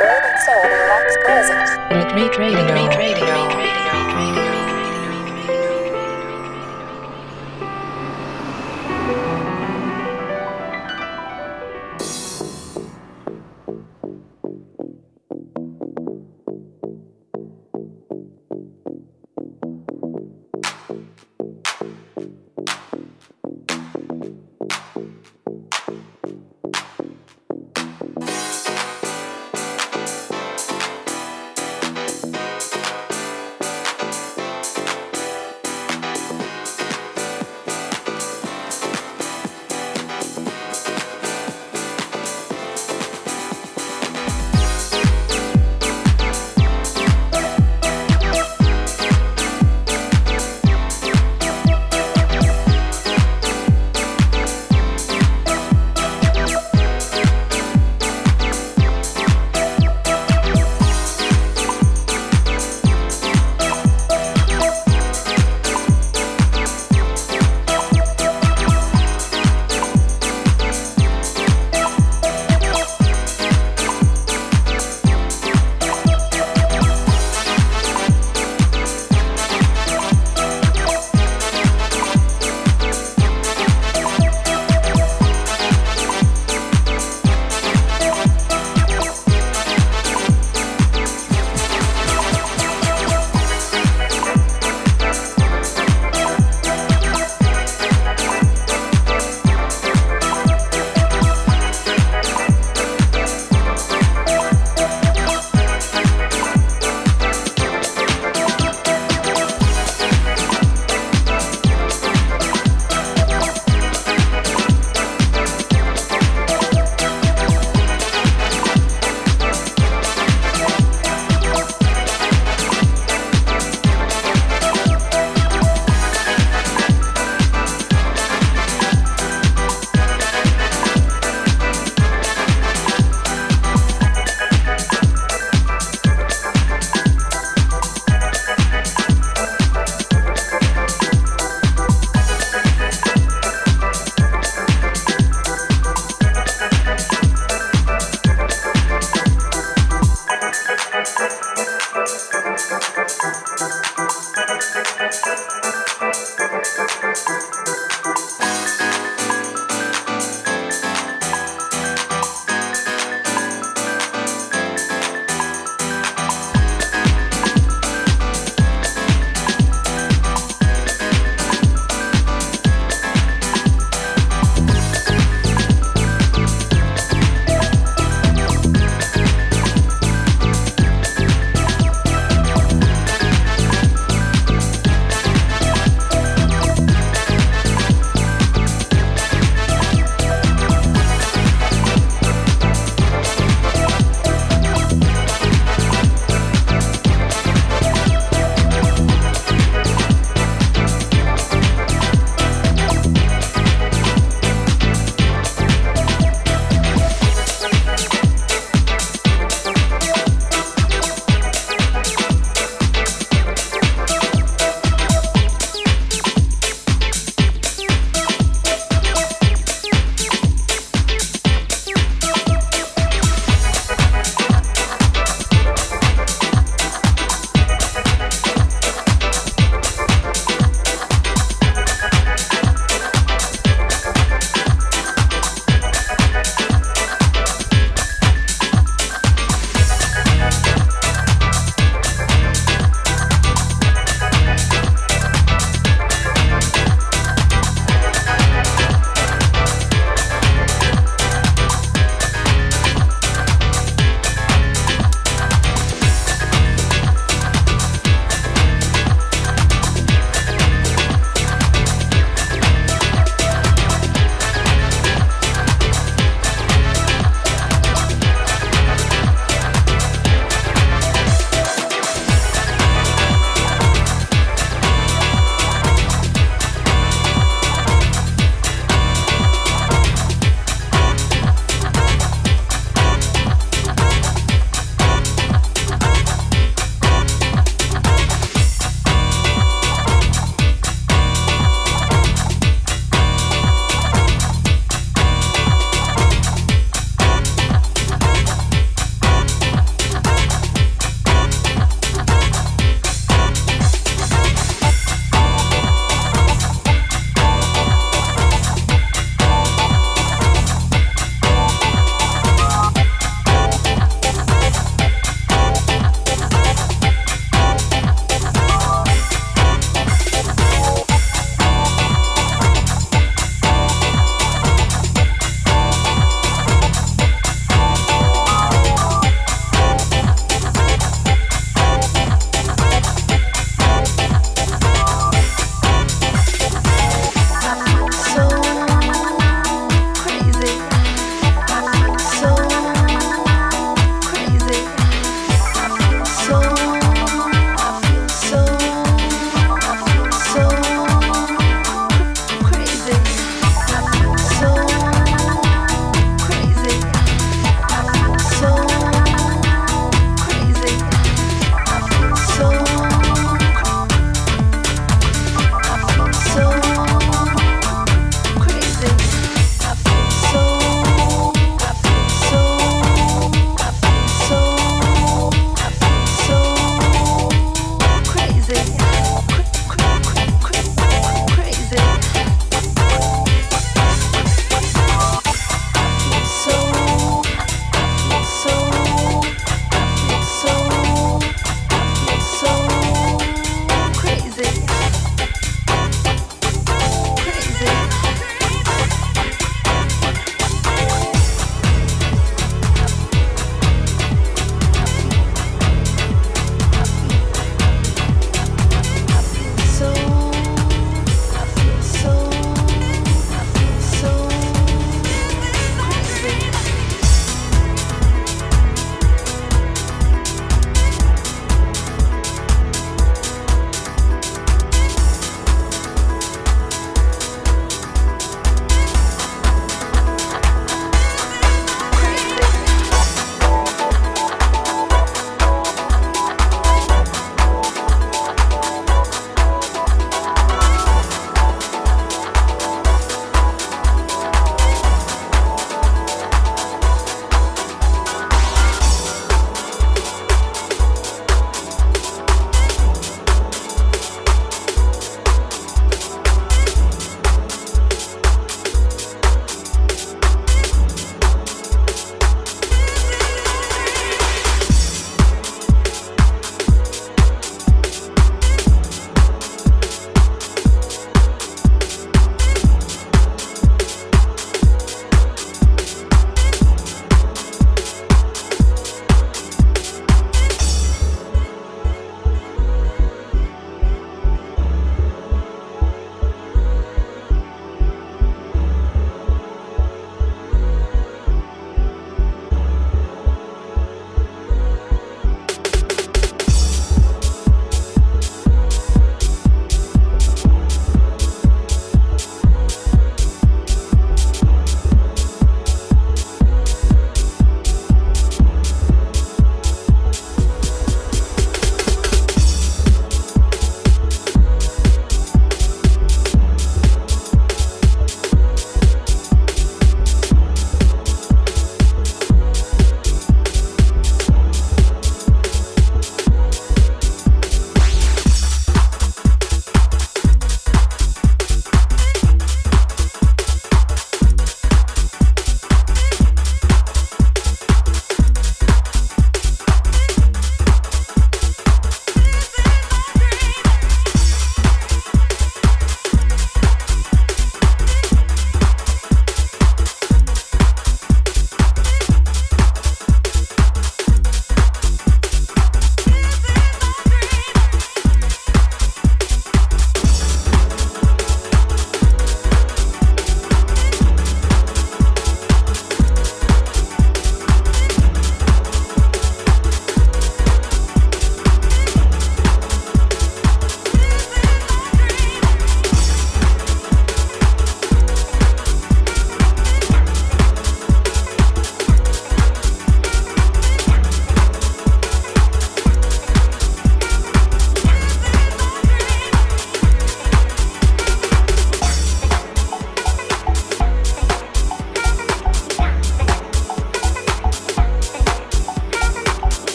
Urban Soul Deluxe presents Retreat Radio. Retreat Radio.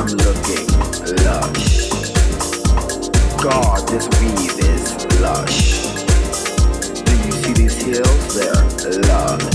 I'm looking lush. God, this is lush. Do you see these hills? Lush.